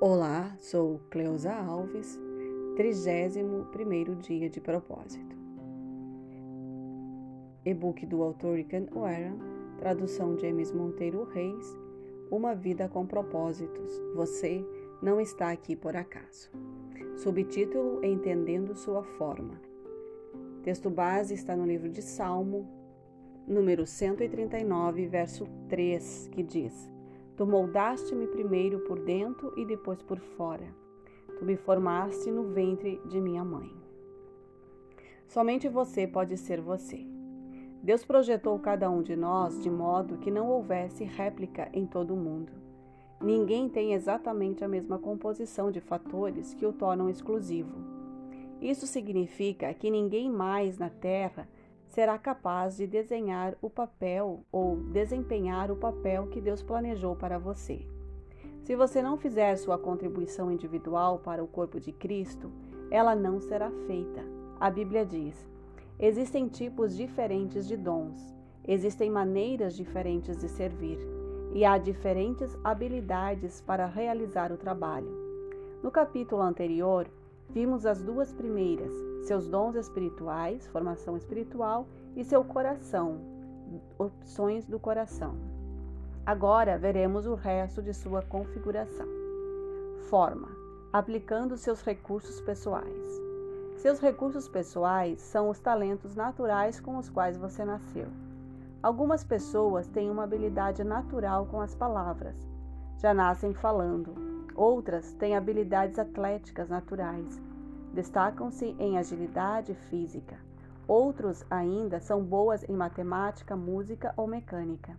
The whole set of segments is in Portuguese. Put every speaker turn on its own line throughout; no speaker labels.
Olá, sou Cleusa Alves, 31º dia de propósito. E-book do autor Rican Warren, tradução James Monteiro Reis, Uma Vida com Propósitos, Você não está aqui por acaso. Subtítulo Entendendo Sua Forma. Texto base está no livro de Salmo, número 139, verso 3, que diz Tu moldaste-me primeiro por dentro e depois por fora. Tu me formaste no ventre de minha mãe. Somente você pode ser você. Deus projetou cada um de nós de modo que não houvesse réplica em todo o mundo. Ninguém tem exatamente a mesma composição de fatores que o tornam exclusivo. Isso significa que ninguém mais na Terra será capaz de desenhar o papel ou desempenhar o papel que Deus planejou para você. Se você não fizer sua contribuição individual para o corpo de Cristo, ela não será feita. A Bíblia diz: existem tipos diferentes de dons, existem maneiras diferentes de servir e há diferentes habilidades para realizar o trabalho. No capítulo anterior, Vimos as duas primeiras, seus dons espirituais, formação espiritual, e seu coração, opções do coração. Agora veremos o resto de sua configuração. Forma: aplicando seus recursos pessoais. Seus recursos pessoais são os talentos naturais com os quais você nasceu. Algumas pessoas têm uma habilidade natural com as palavras, já nascem falando, Outras têm habilidades atléticas naturais, destacam-se em agilidade física. Outros ainda são boas em matemática, música ou mecânica.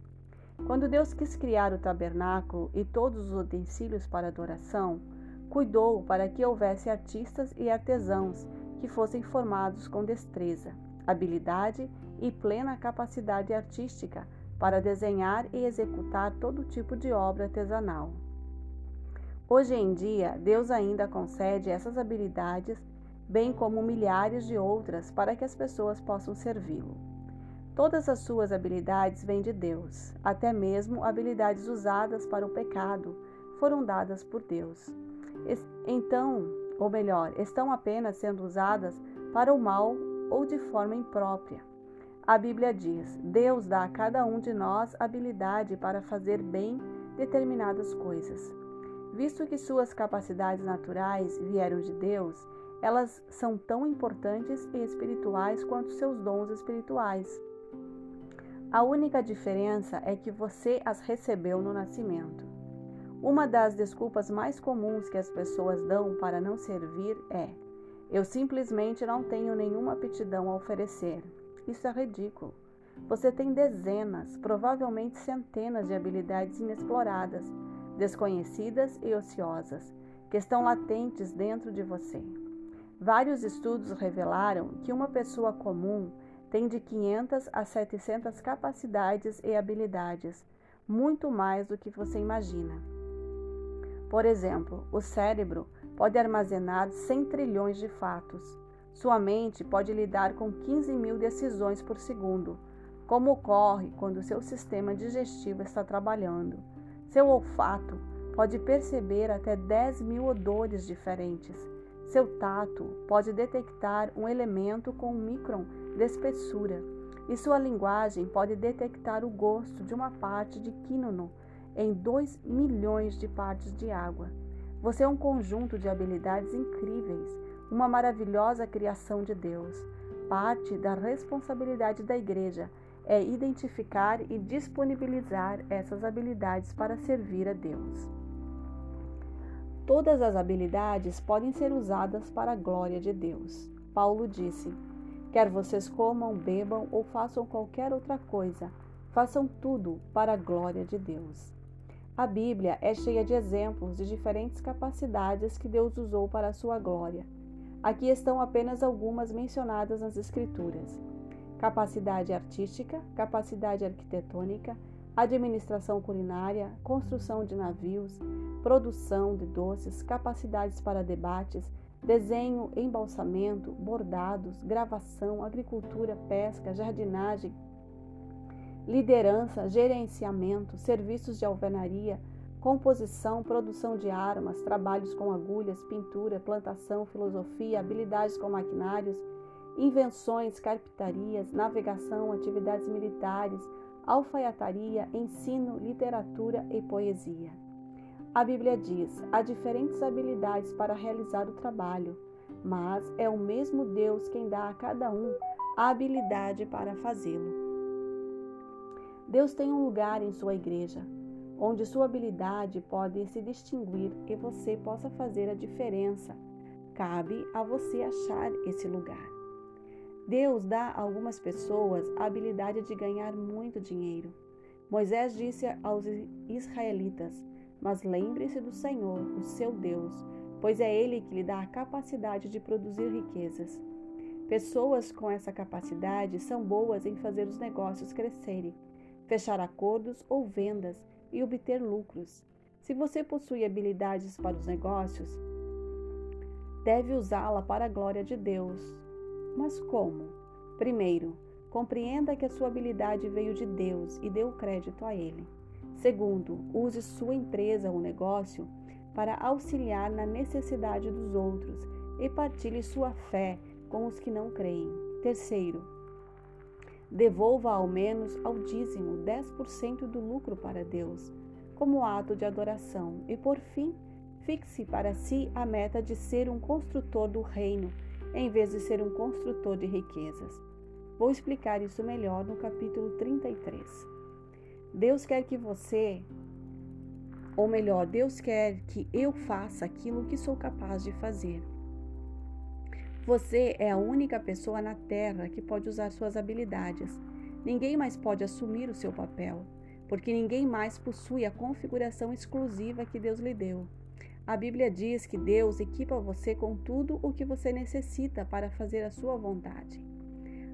Quando Deus quis criar o tabernáculo e todos os utensílios para adoração, cuidou para que houvesse artistas e artesãos que fossem formados com destreza, habilidade e plena capacidade artística para desenhar e executar todo tipo de obra artesanal. Hoje em dia, Deus ainda concede essas habilidades, bem como milhares de outras, para que as pessoas possam servi-lo. Todas as suas habilidades vêm de Deus, até mesmo habilidades usadas para o pecado foram dadas por Deus. Então, ou melhor, estão apenas sendo usadas para o mal ou de forma imprópria. A Bíblia diz: Deus dá a cada um de nós habilidade para fazer bem determinadas coisas. Visto que suas capacidades naturais vieram de Deus, elas são tão importantes e espirituais quanto seus dons espirituais. A única diferença é que você as recebeu no nascimento. Uma das desculpas mais comuns que as pessoas dão para não servir é: eu simplesmente não tenho nenhuma aptidão a oferecer. Isso é ridículo. Você tem dezenas, provavelmente centenas de habilidades inexploradas desconhecidas e ociosas, que estão latentes dentro de você. Vários estudos revelaram que uma pessoa comum tem de 500 a 700 capacidades e habilidades, muito mais do que você imagina. Por exemplo, o cérebro pode armazenar 100 trilhões de fatos. Sua mente pode lidar com 15 mil decisões por segundo, como ocorre quando seu sistema digestivo está trabalhando. Seu olfato pode perceber até 10 mil odores diferentes. Seu tato pode detectar um elemento com um micron de espessura. E sua linguagem pode detectar o gosto de uma parte de quínono em 2 milhões de partes de água. Você é um conjunto de habilidades incríveis, uma maravilhosa criação de Deus. Parte da responsabilidade da igreja é identificar e disponibilizar essas habilidades para servir a Deus. Todas as habilidades podem ser usadas para a glória de Deus. Paulo disse: Quer vocês comam, bebam ou façam qualquer outra coisa, façam tudo para a glória de Deus. A Bíblia é cheia de exemplos de diferentes capacidades que Deus usou para a sua glória. Aqui estão apenas algumas mencionadas nas Escrituras capacidade artística, capacidade arquitetônica, administração culinária, construção de navios, produção de doces, capacidades para debates, desenho, embalsamento, bordados, gravação, agricultura, pesca, jardinagem, liderança, gerenciamento, serviços de alvenaria, composição, produção de armas, trabalhos com agulhas, pintura, plantação, filosofia, habilidades com maquinários, invenções, carpintarias, navegação, atividades militares, alfaiataria, ensino, literatura e poesia. A Bíblia diz: há diferentes habilidades para realizar o trabalho, mas é o mesmo Deus quem dá a cada um a habilidade para fazê-lo. Deus tem um lugar em sua igreja, onde sua habilidade pode se distinguir e você possa fazer a diferença. Cabe a você achar esse lugar. Deus dá a algumas pessoas a habilidade de ganhar muito dinheiro. Moisés disse aos israelitas: Mas lembre-se do Senhor, o seu Deus, pois é Ele que lhe dá a capacidade de produzir riquezas. Pessoas com essa capacidade são boas em fazer os negócios crescerem, fechar acordos ou vendas e obter lucros. Se você possui habilidades para os negócios, deve usá-la para a glória de Deus. Mas como? Primeiro, compreenda que a sua habilidade veio de Deus e dê o crédito a Ele. Segundo, use sua empresa ou negócio para auxiliar na necessidade dos outros e partilhe sua fé com os que não creem. Terceiro, devolva ao menos ao dízimo 10% do lucro para Deus, como ato de adoração. E por fim, fixe para si a meta de ser um construtor do reino em vez de ser um construtor de riquezas. Vou explicar isso melhor no capítulo 33. Deus quer que você, ou melhor, Deus quer que eu faça aquilo que sou capaz de fazer. Você é a única pessoa na Terra que pode usar suas habilidades. Ninguém mais pode assumir o seu papel, porque ninguém mais possui a configuração exclusiva que Deus lhe deu. A Bíblia diz que Deus equipa você com tudo o que você necessita para fazer a sua vontade.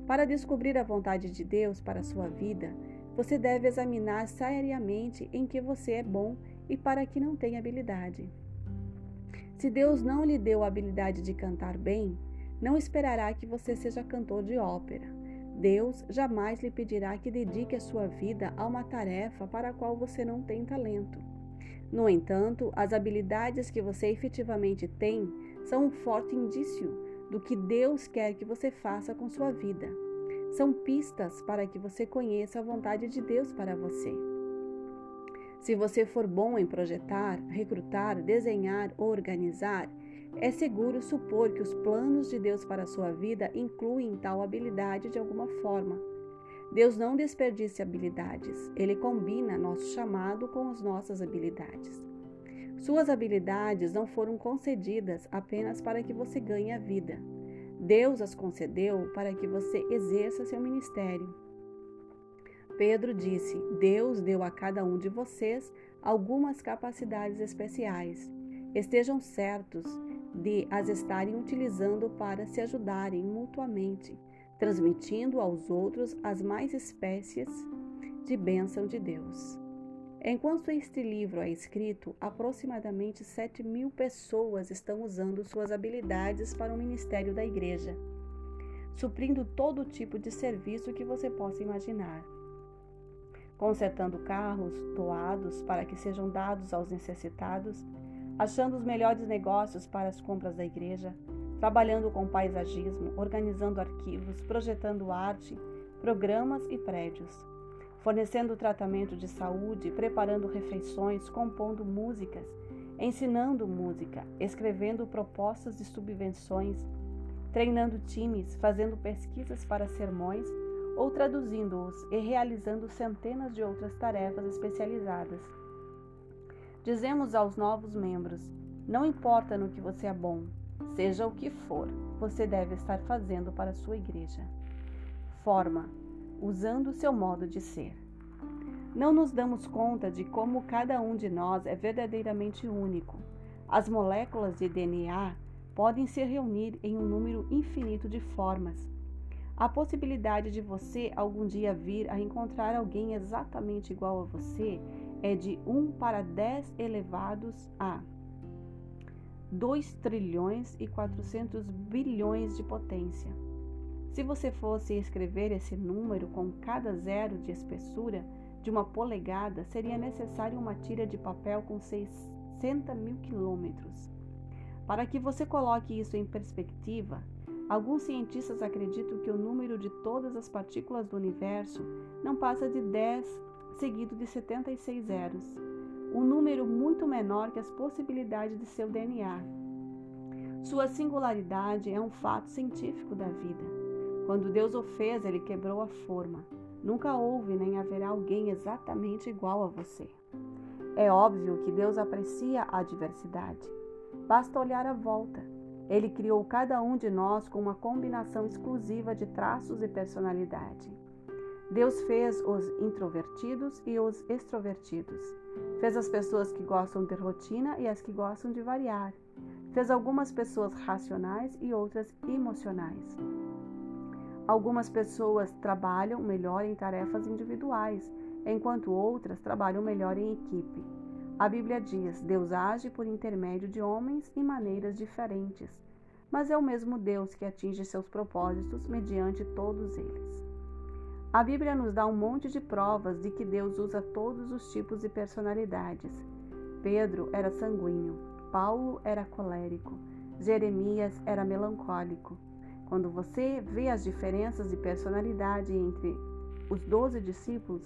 Para descobrir a vontade de Deus para a sua vida, você deve examinar seriamente em que você é bom e para que não tem habilidade. Se Deus não lhe deu a habilidade de cantar bem, não esperará que você seja cantor de ópera. Deus jamais lhe pedirá que dedique a sua vida a uma tarefa para a qual você não tem talento. No entanto, as habilidades que você efetivamente tem são um forte indício do que Deus quer que você faça com sua vida. São pistas para que você conheça a vontade de Deus para você. Se você for bom em projetar, recrutar, desenhar ou organizar, é seguro supor que os planos de Deus para a sua vida incluem tal habilidade de alguma forma. Deus não desperdiça habilidades, ele combina nosso chamado com as nossas habilidades. Suas habilidades não foram concedidas apenas para que você ganhe a vida. Deus as concedeu para que você exerça seu ministério. Pedro disse: Deus deu a cada um de vocês algumas capacidades especiais. Estejam certos de as estarem utilizando para se ajudarem mutuamente transmitindo aos outros as mais espécies de bênção de Deus. Enquanto este livro é escrito, aproximadamente 7 mil pessoas estão usando suas habilidades para o ministério da igreja, suprindo todo tipo de serviço que você possa imaginar. Consertando carros doados para que sejam dados aos necessitados, achando os melhores negócios para as compras da igreja, trabalhando com paisagismo, organizando arquivos, projetando arte, programas e prédios, fornecendo tratamento de saúde, preparando refeições, compondo músicas, ensinando música, escrevendo propostas de subvenções, treinando times, fazendo pesquisas para sermões ou traduzindo-os e realizando centenas de outras tarefas especializadas. Dizemos aos novos membros: não importa no que você é bom, Seja o que for, você deve estar fazendo para a sua igreja. Forma, usando seu modo de ser. Não nos damos conta de como cada um de nós é verdadeiramente único. As moléculas de DNA podem se reunir em um número infinito de formas. A possibilidade de você algum dia vir a encontrar alguém exatamente igual a você é de 1 para 10 elevados a 2 trilhões e 400 bilhões de potência. Se você fosse escrever esse número com cada zero de espessura, de uma polegada, seria necessário uma tira de papel com 60 mil quilômetros. Para que você coloque isso em perspectiva, alguns cientistas acreditam que o número de todas as partículas do universo não passa de 10 seguido de 76 zeros, um número muito menor que as possibilidades de seu DNA. Sua singularidade é um fato científico da vida. Quando Deus o fez, ele quebrou a forma. Nunca houve nem haverá alguém exatamente igual a você. É óbvio que Deus aprecia a diversidade. Basta olhar à volta. Ele criou cada um de nós com uma combinação exclusiva de traços e personalidade. Deus fez os introvertidos e os extrovertidos. Fez as pessoas que gostam de rotina e as que gostam de variar. Fez algumas pessoas racionais e outras emocionais. Algumas pessoas trabalham melhor em tarefas individuais, enquanto outras trabalham melhor em equipe. A Bíblia diz: Deus age por intermédio de homens em maneiras diferentes, mas é o mesmo Deus que atinge seus propósitos mediante todos eles. A Bíblia nos dá um monte de provas de que Deus usa todos os tipos de personalidades. Pedro era sanguíneo, Paulo era colérico, Jeremias era melancólico. Quando você vê as diferenças de personalidade entre os doze discípulos,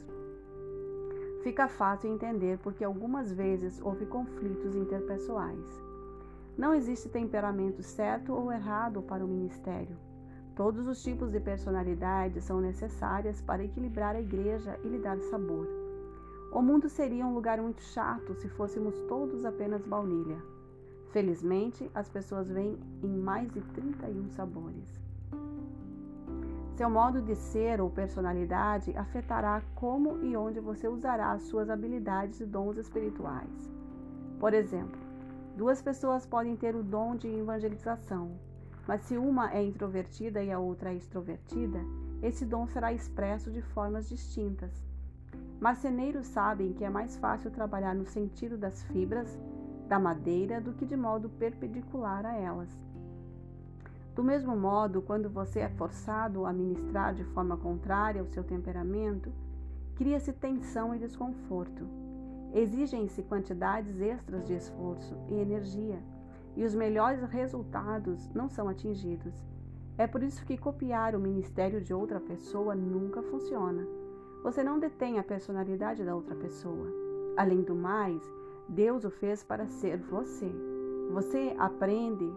fica fácil entender porque algumas vezes houve conflitos interpessoais. Não existe temperamento certo ou errado para o ministério. Todos os tipos de personalidade são necessárias para equilibrar a igreja e lhe dar sabor. O mundo seria um lugar muito chato se fôssemos todos apenas baunilha. Felizmente, as pessoas vêm em mais de 31 sabores. Seu modo de ser ou personalidade afetará como e onde você usará as suas habilidades e dons espirituais. Por exemplo, duas pessoas podem ter o dom de evangelização, mas se uma é introvertida e a outra é extrovertida, esse dom será expresso de formas distintas. Marceneiros sabem que é mais fácil trabalhar no sentido das fibras da madeira do que de modo perpendicular a elas. Do mesmo modo, quando você é forçado a ministrar de forma contrária ao seu temperamento, cria-se tensão e desconforto. Exigem-se quantidades extras de esforço e energia, e os melhores resultados não são atingidos. É por isso que copiar o ministério de outra pessoa nunca funciona. Você não detém a personalidade da outra pessoa. Além do mais, Deus o fez para ser você. Você aprende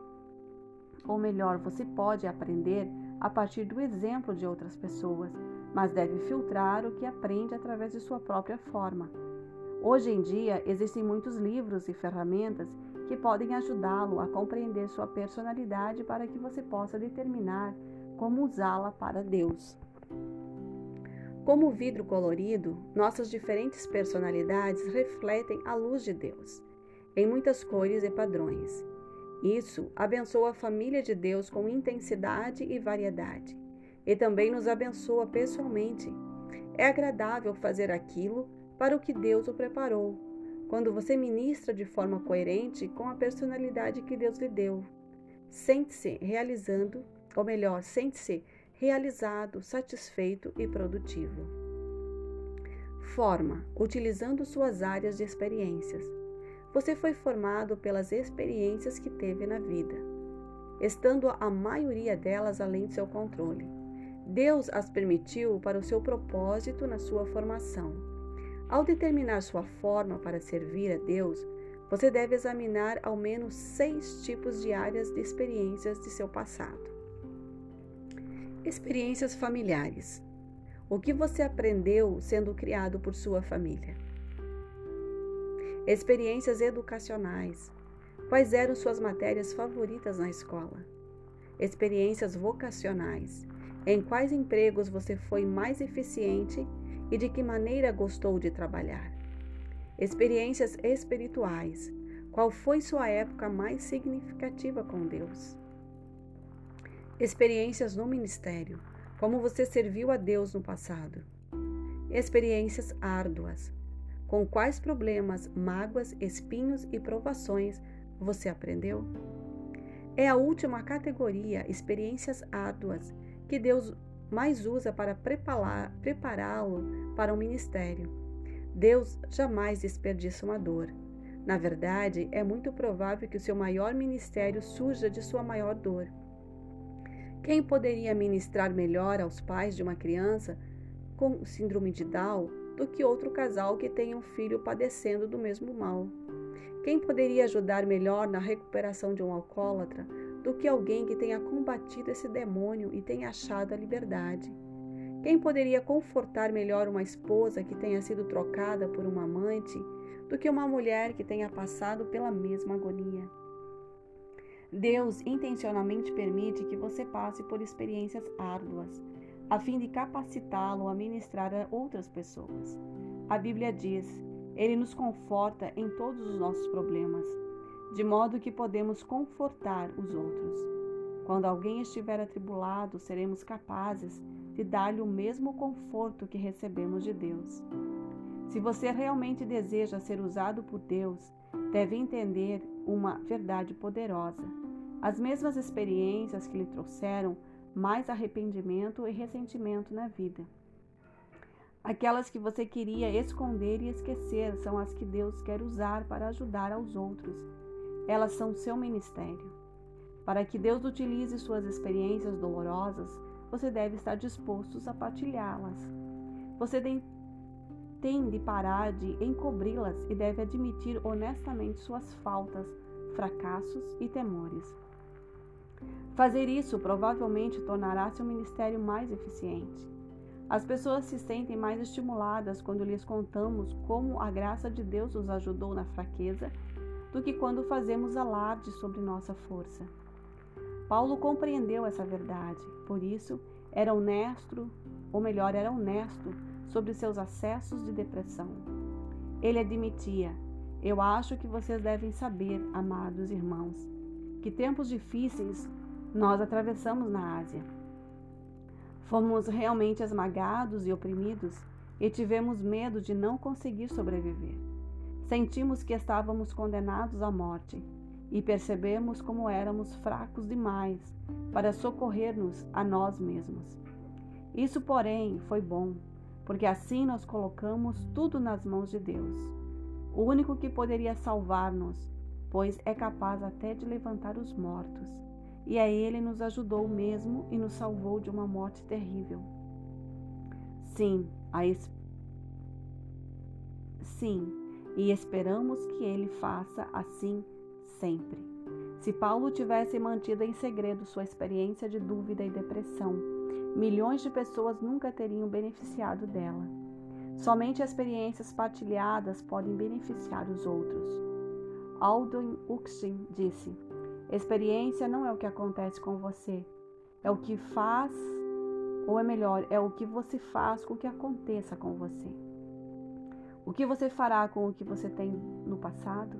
ou melhor, você pode aprender a partir do exemplo de outras pessoas, mas deve filtrar o que aprende através de sua própria forma. Hoje em dia, existem muitos livros e ferramentas que podem ajudá-lo a compreender sua personalidade para que você possa determinar como usá-la para Deus. Como vidro colorido, nossas diferentes personalidades refletem a luz de Deus, em muitas cores e padrões. Isso abençoa a família de Deus com intensidade e variedade, e também nos abençoa pessoalmente. É agradável fazer aquilo para o que Deus o preparou, quando você ministra de forma coerente com a personalidade que Deus lhe deu. Sente-se realizando, ou melhor, sente-se realizado, satisfeito e produtivo. Forma, utilizando suas áreas de experiências. Você foi formado pelas experiências que teve na vida, estando a maioria delas além de seu controle. Deus as permitiu para o seu propósito na sua formação. Ao determinar sua forma para servir a Deus, você deve examinar ao menos seis tipos de áreas de experiências de seu passado. Experiências familiares. O que você aprendeu sendo criado por sua família? Experiências educacionais. Quais eram suas matérias favoritas na escola? Experiências vocacionais. Em quais empregos você foi mais eficiente e de que maneira gostou de trabalhar? Experiências espirituais. Qual foi sua época mais significativa com Deus? Experiências no ministério. Como você serviu a Deus no passado? Experiências árduas. Com quais problemas, mágoas, espinhos e provações você aprendeu? É a última categoria, experiências árduas, que Deus mais usa para prepará-lo para o ministério. Deus jamais desperdiça uma dor. Na verdade, é muito provável que o seu maior ministério surja de sua maior dor. Quem poderia ministrar melhor aos pais de uma criança com síndrome de Down do que outro casal que tenha um filho padecendo do mesmo mal? Quem poderia ajudar melhor na recuperação de um alcoólatra do que alguém que tenha combatido esse demônio e tenha achado a liberdade? Quem poderia confortar melhor uma esposa que tenha sido trocada por um amante do que uma mulher que tenha passado pela mesma agonia? Deus intencionalmente permite que você passe por experiências árduas, a fim de capacitá-lo a ministrar a outras pessoas. A Bíblia diz: Ele nos conforta em todos os nossos problemas, de modo que podemos confortar os outros. Quando alguém estiver atribulado, seremos capazes de dar-lhe o mesmo conforto que recebemos de Deus. Se você realmente deseja ser usado por Deus, deve entender uma verdade poderosa. As mesmas experiências que lhe trouxeram mais arrependimento e ressentimento na vida. Aquelas que você queria esconder e esquecer são as que Deus quer usar para ajudar aos outros. Elas são seu ministério. Para que Deus utilize suas experiências dolorosas, você deve estar disposto a partilhá-las. Você tem de parar de encobri-las e deve admitir honestamente suas faltas, fracassos e temores. Fazer isso provavelmente tornará seu ministério mais eficiente. As pessoas se sentem mais estimuladas quando lhes contamos como a graça de Deus nos ajudou na fraqueza do que quando fazemos alarde sobre nossa força. Paulo compreendeu essa verdade, por isso era honesto, ou melhor, era honesto sobre seus acessos de depressão. Ele admitia: Eu acho que vocês devem saber, amados irmãos, que tempos difíceis nós atravessamos na Ásia. Fomos realmente esmagados e oprimidos e tivemos medo de não conseguir sobreviver. Sentimos que estávamos condenados à morte e percebemos como éramos fracos demais para socorrer-nos a nós mesmos. Isso, porém, foi bom, porque assim nós colocamos tudo nas mãos de Deus, o único que poderia salvar-nos, pois é capaz até de levantar os mortos. E a Ele nos ajudou mesmo e nos salvou de uma morte terrível. Sim, a es... sim, e esperamos que Ele faça assim sempre. Se Paulo tivesse mantido em segredo sua experiência de dúvida e depressão, milhões de pessoas nunca teriam beneficiado dela. Somente experiências partilhadas podem beneficiar os outros. Aldous Huxley disse: Experiência não é o que acontece com você, é o que faz, ou é melhor, é o que você faz com que aconteça com você. O que você fará com o que você tem no passado?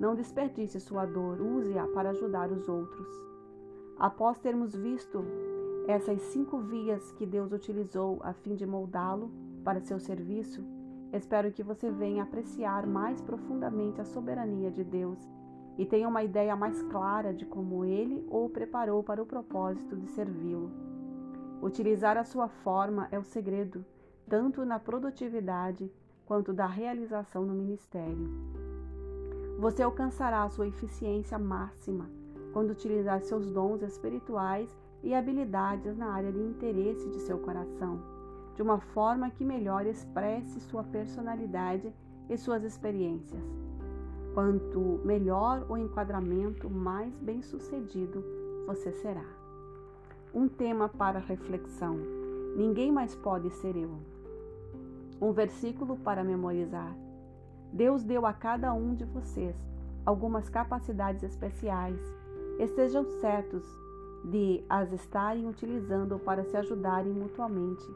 Não desperdice sua dor, use-a para ajudar os outros. Após termos visto essas cinco vias que Deus utilizou a fim de moldá-lo para seu serviço, espero que você venha apreciar mais profundamente a soberania de Deus e tenha uma ideia mais clara de como ele o preparou para o propósito de servi-lo. Utilizar a sua forma é o segredo, tanto na produtividade quanto da realização no ministério. Você alcançará a sua eficiência máxima quando utilizar seus dons espirituais e habilidades na área de interesse de seu coração, de uma forma que melhor expresse sua personalidade e suas experiências. Quanto melhor o enquadramento, mais bem-sucedido você será. Um tema para reflexão: Ninguém mais pode ser eu. Um versículo para memorizar. Deus deu a cada um de vocês algumas capacidades especiais. Estejam certos de as estarem utilizando para se ajudarem mutuamente,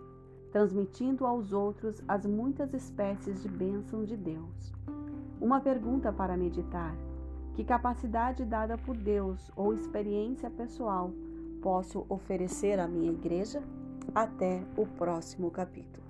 transmitindo aos outros as muitas espécies de bênção de Deus. Uma pergunta para meditar: que capacidade dada por Deus ou experiência pessoal posso oferecer à minha igreja? Até o próximo capítulo.